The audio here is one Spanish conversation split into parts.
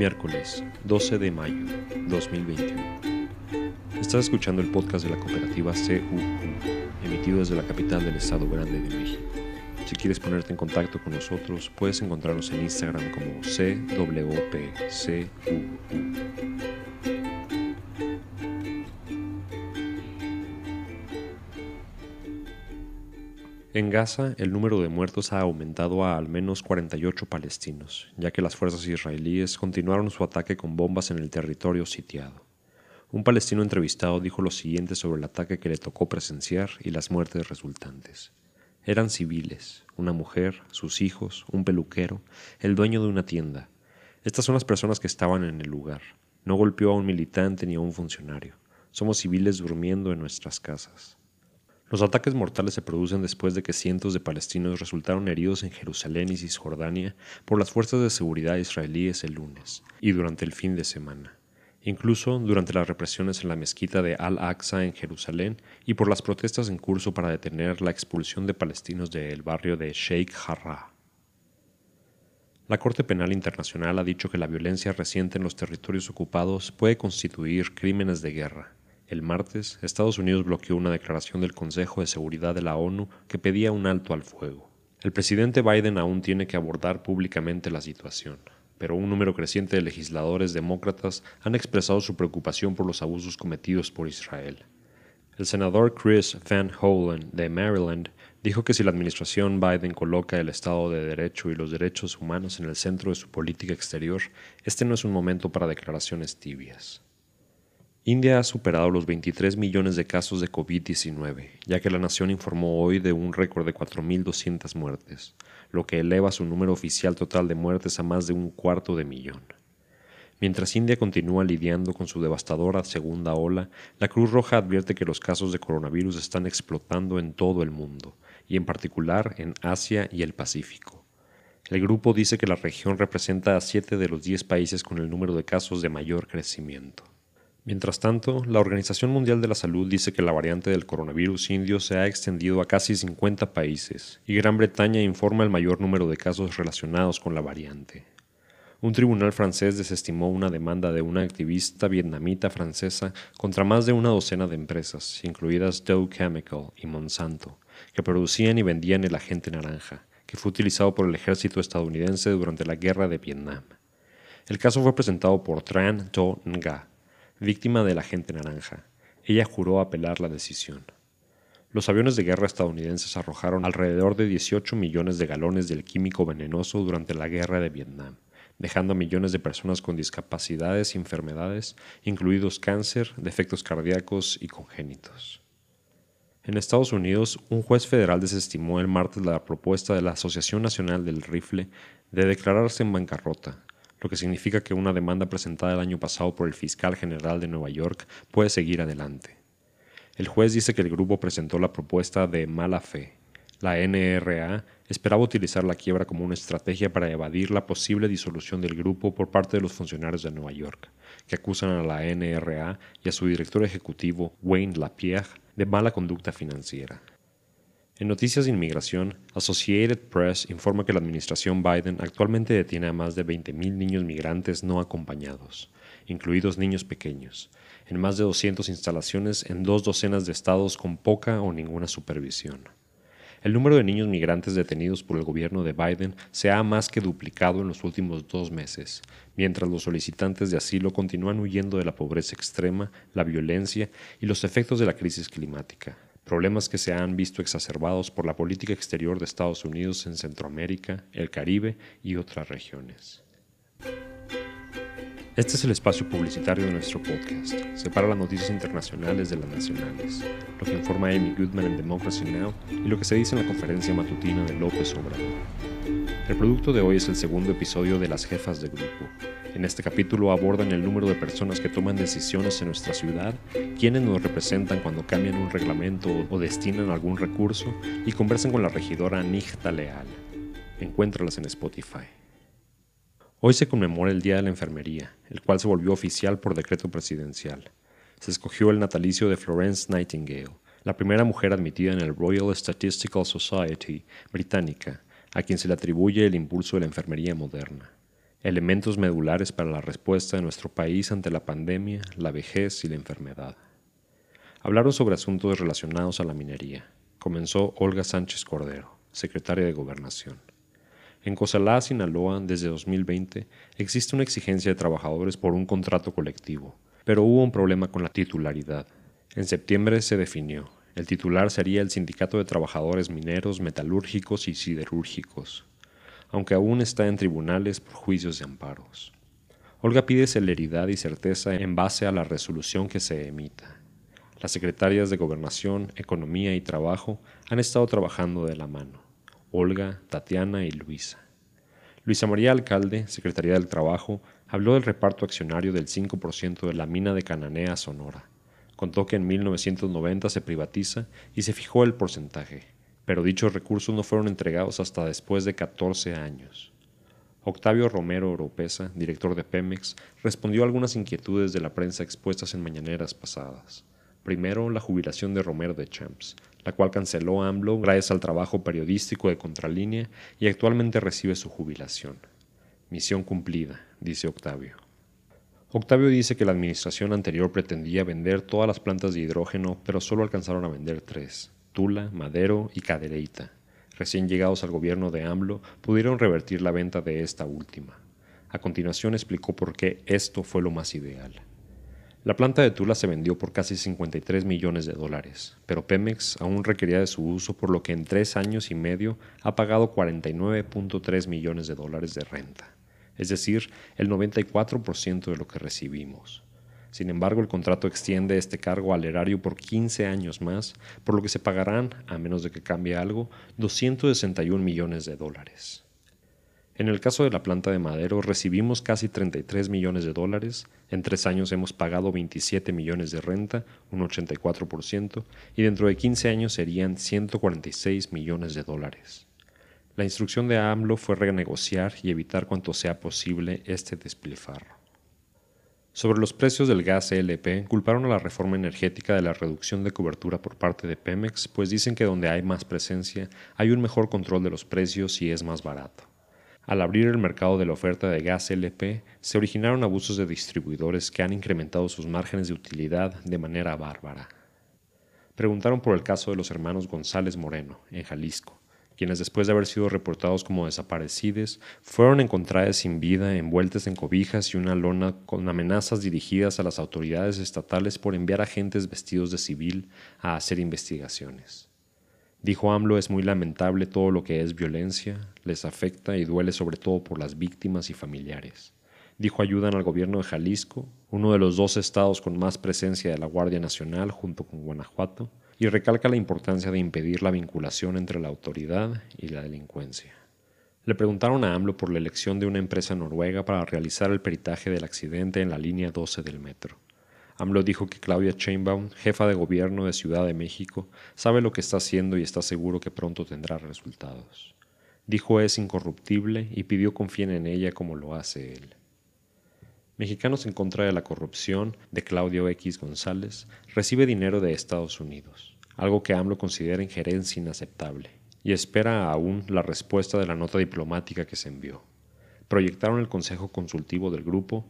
Miércoles 12 de mayo 2021. Estás escuchando el podcast de la cooperativa CUU, emitido desde la capital del Estado Grande de México. Si quieres ponerte en contacto con nosotros, puedes encontrarnos en Instagram como CWPCUU. En Gaza, el número de muertos ha aumentado a al menos 48 palestinos, ya que las fuerzas israelíes continuaron su ataque con bombas en el territorio sitiado. Un palestino entrevistado dijo lo siguiente sobre el ataque que le tocó presenciar y las muertes resultantes. Eran civiles, una mujer, sus hijos, un peluquero, el dueño de una tienda. Estas son las personas que estaban en el lugar. No golpeó a un militante ni a un funcionario. Somos civiles durmiendo en nuestras casas. Los ataques mortales se producen después de que cientos de palestinos resultaron heridos en Jerusalén y Cisjordania por las fuerzas de seguridad israelíes el lunes y durante el fin de semana, incluso durante las represiones en la mezquita de Al-Aqsa en Jerusalén y por las protestas en curso para detener la expulsión de palestinos del barrio de Sheikh Jarrah. La Corte Penal Internacional ha dicho que la violencia reciente en los territorios ocupados puede constituir crímenes de guerra el martes, Estados Unidos bloqueó una declaración del Consejo de Seguridad de la ONU que pedía un alto al fuego. El presidente Biden aún tiene que abordar públicamente la situación, pero un número creciente de legisladores demócratas han expresado su preocupación por los abusos cometidos por Israel. El senador Chris Van Hollen de Maryland dijo que si la administración Biden coloca el Estado de Derecho y los derechos humanos en el centro de su política exterior, este no es un momento para declaraciones tibias. India ha superado los 23 millones de casos de COVID-19, ya que la nación informó hoy de un récord de 4.200 muertes, lo que eleva su número oficial total de muertes a más de un cuarto de millón. Mientras India continúa lidiando con su devastadora segunda ola, la Cruz Roja advierte que los casos de coronavirus están explotando en todo el mundo, y en particular en Asia y el Pacífico. El grupo dice que la región representa a 7 de los 10 países con el número de casos de mayor crecimiento. Mientras tanto, la Organización Mundial de la Salud dice que la variante del coronavirus indio se ha extendido a casi 50 países y Gran Bretaña informa el mayor número de casos relacionados con la variante. Un tribunal francés desestimó una demanda de una activista vietnamita francesa contra más de una docena de empresas, incluidas Dow Chemical y Monsanto, que producían y vendían el agente naranja, que fue utilizado por el ejército estadounidense durante la guerra de Vietnam. El caso fue presentado por Tran To Nga, víctima del agente naranja. Ella juró apelar la decisión. Los aviones de guerra estadounidenses arrojaron alrededor de 18 millones de galones del químico venenoso durante la guerra de Vietnam, dejando a millones de personas con discapacidades y enfermedades, incluidos cáncer, defectos cardíacos y congénitos. En Estados Unidos, un juez federal desestimó el martes la propuesta de la Asociación Nacional del Rifle de declararse en bancarrota, lo que significa que una demanda presentada el año pasado por el fiscal general de Nueva York puede seguir adelante. El juez dice que el grupo presentó la propuesta de mala fe. La NRA esperaba utilizar la quiebra como una estrategia para evadir la posible disolución del grupo por parte de los funcionarios de Nueva York, que acusan a la NRA y a su director ejecutivo, Wayne Lapierre, de mala conducta financiera. En noticias de inmigración, Associated Press informa que la administración Biden actualmente detiene a más de 20.000 niños migrantes no acompañados, incluidos niños pequeños, en más de 200 instalaciones en dos docenas de estados con poca o ninguna supervisión. El número de niños migrantes detenidos por el gobierno de Biden se ha más que duplicado en los últimos dos meses, mientras los solicitantes de asilo continúan huyendo de la pobreza extrema, la violencia y los efectos de la crisis climática problemas que se han visto exacerbados por la política exterior de Estados Unidos en Centroamérica, el Caribe y otras regiones. Este es el espacio publicitario de nuestro podcast. Separa las noticias internacionales de las nacionales, lo que informa Amy Goodman en Democracy Now! y lo que se dice en la conferencia matutina de López Obrador. El producto de hoy es el segundo episodio de Las Jefas de Grupo, en este capítulo abordan el número de personas que toman decisiones en nuestra ciudad, quiénes nos representan cuando cambian un reglamento o destinan algún recurso y conversan con la regidora Nigta Leal. Encuéntralas en Spotify. Hoy se conmemora el Día de la Enfermería, el cual se volvió oficial por decreto presidencial. Se escogió el natalicio de Florence Nightingale, la primera mujer admitida en el Royal Statistical Society británica, a quien se le atribuye el impulso de la enfermería moderna. elementos medulares para la respuesta de nuestro país ante la pandemia, la vejez y la enfermedad. Hablaron sobre asuntos relacionados a la minería. Comenzó Olga Sánchez Cordero, secretaria de Gobernación. En Cosalá, Sinaloa, desde 2020, existe una exigencia de trabajadores por un contrato colectivo, pero hubo un problema con la titularidad. En septiembre se definió. El titular sería el Sindicato de Trabajadores Mineros, Metalúrgicos y Siderúrgicos, aunque aún está en tribunales por juicios de amparos. Olga pide celeridad y certeza en base a la resolución que se emita. Las secretarias de Gobernación, Economía y Trabajo han estado trabajando de la mano. Olga, Tatiana y Luisa. Luisa María Alcalde, Secretaría del Trabajo, habló del reparto accionario del 5% de la mina de Cananea, Sonora. Contó que en 1990 se privatiza y se fijó el porcentaje, pero dichos recursos no fueron entregados hasta después de 14 años. Octavio Romero Oropesa, director de Pemex, respondió a algunas inquietudes de la prensa expuestas en mañaneras pasadas. Primero, la jubilación de Romero de Champs, la cual canceló AMLO gracias al trabajo periodístico de Contralínea y actualmente recibe su jubilación. Misión cumplida, dice Octavio. Octavio dice que la administración anterior pretendía vender todas las plantas de hidrógeno, pero solo alcanzaron a vender tres, Tula, Madero y Cadereyta. Recién llegados al gobierno de AMLO, pudieron revertir la venta de esta última. A continuación explicó por qué esto fue lo más ideal. La planta de Tula se vendió por casi 53 millones de dólares, pero Pemex aún requería de su uso por lo que en tres años y medio ha pagado 49.3 millones de dólares de renta, es decir, el 94% de lo que recibimos. Sin embargo, el contrato extiende este cargo al erario por 15 años más, por lo que se pagarán, a menos de que cambie algo, 261 millones de dólares. En el caso de la planta de Madero recibimos casi 33 millones de dólares, en tres años hemos pagado 27 millones de renta, un 84%, y dentro de 15 años serían 146 millones de dólares. La instrucción de AMLO fue renegociar y evitar cuanto sea posible este despilfarro. Sobre los precios del gas LP, culparon a la reforma energética de la reducción de cobertura por parte de Pemex, pues dicen que donde hay más presencia hay un mejor control de los precios y es más barato. Al abrir el mercado de la oferta de gas LP, se originaron abusos de distribuidores que han incrementado sus márgenes de utilidad de manera bárbara. Preguntaron por el caso de los hermanos González Moreno, en Jalisco, quienes después de haber sido reportados como desaparecidos, fueron encontrados sin vida, envueltos en cobijas y una lona con amenazas dirigidas a las autoridades estatales por enviar agentes vestidos de civil a hacer investigaciones. Dijo AMLO es muy lamentable todo lo que es violencia, les afecta y duele sobre todo por las víctimas y familiares. Dijo ayudan al gobierno de Jalisco, uno de los dos estados con más presencia de la Guardia Nacional junto con Guanajuato, y recalca la importancia de impedir la vinculación entre la autoridad y la delincuencia. Le preguntaron a AMLO por la elección de una empresa noruega para realizar el peritaje del accidente en la línea 12 del metro. AMLO dijo que Claudia Sheinbaum, jefa de gobierno de Ciudad de México, sabe lo que está haciendo y está seguro que pronto tendrá resultados. Dijo es incorruptible y pidió confíen en ella como lo hace él. Mexicanos en contra de la corrupción de Claudio X González recibe dinero de Estados Unidos, algo que AMLO considera injerencia inaceptable, y espera aún la respuesta de la nota diplomática que se envió. Proyectaron el Consejo Consultivo del Grupo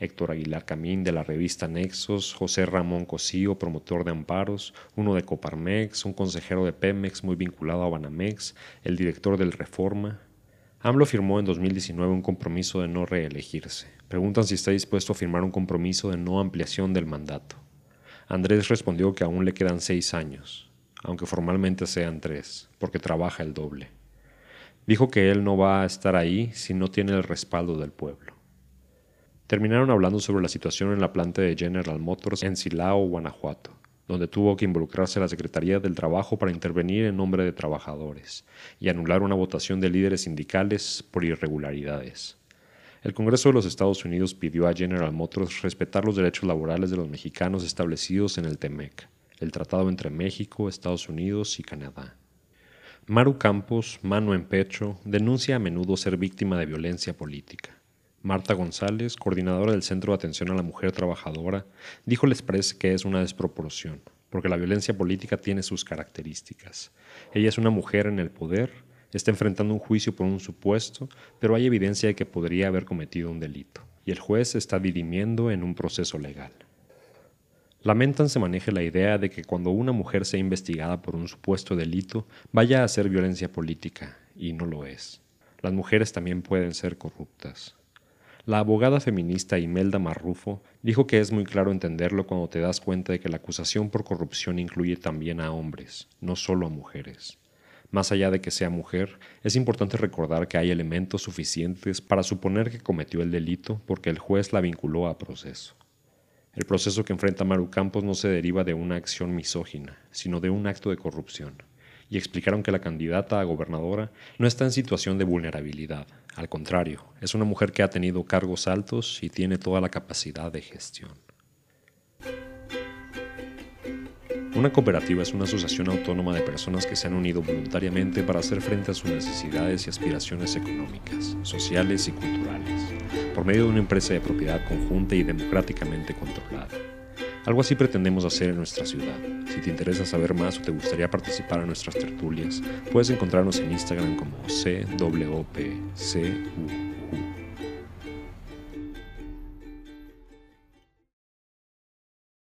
Héctor Aguilar Camín de la revista Nexos, José Ramón Cosío, promotor de amparos, uno de Coparmex, un consejero de Pemex muy vinculado a Banamex, el director del Reforma. AMLO firmó en 2019 un compromiso de no reelegirse. Preguntan si está dispuesto a firmar un compromiso de no ampliación del mandato. Andrés respondió que aún le quedan seis años, aunque formalmente sean tres, porque trabaja el doble. Dijo que él no va a estar ahí si no tiene el respaldo del pueblo. Terminaron hablando sobre la situación en la planta de General Motors en Silao, Guanajuato, donde tuvo que involucrarse la Secretaría del Trabajo para intervenir en nombre de trabajadores y anular una votación de líderes sindicales por irregularidades. El Congreso de los Estados Unidos pidió a General Motors respetar los derechos laborales de los mexicanos establecidos en el TEMEC, el tratado entre México, Estados Unidos y Canadá. Maru Campos, mano en pecho, denuncia a menudo ser víctima de violencia política. Marta González, coordinadora del Centro de Atención a la Mujer Trabajadora, dijo al Express que es una desproporción, porque la violencia política tiene sus características. Ella es una mujer en el poder, Está enfrentando un juicio por un supuesto, pero hay evidencia de que podría haber cometido un delito, y el juez está dirimiendo en un proceso legal. Lamentan se maneje la idea de que cuando una mujer sea investigada por un supuesto delito, vaya a ser violencia política, y no lo es. Las mujeres también pueden ser corruptas. La abogada feminista Imelda Marrufo dijo que es muy claro entenderlo cuando te das cuenta de que la acusación por corrupción incluye también a hombres, no solo a mujeres. Más allá de que sea mujer, es importante recordar que hay elementos suficientes para suponer que cometió el delito porque el juez la vinculó a proceso. El proceso que enfrenta Maru Campos no se deriva de una acción misógina, sino de un acto de corrupción, y explicaron que la candidata a gobernadora no está en situación de vulnerabilidad, al contrario, es una mujer que ha tenido cargos altos y tiene toda la capacidad de gestión. Una cooperativa es una asociación autónoma de personas que se han unido voluntariamente para hacer frente a sus necesidades y aspiraciones económicas, sociales y culturales, por medio de una empresa de propiedad conjunta y democráticamente controlada. Algo así pretendemos hacer en nuestra ciudad. Si te interesa saber más o te gustaría participar en nuestras tertulias, puedes encontrarnos en Instagram como CWPCU.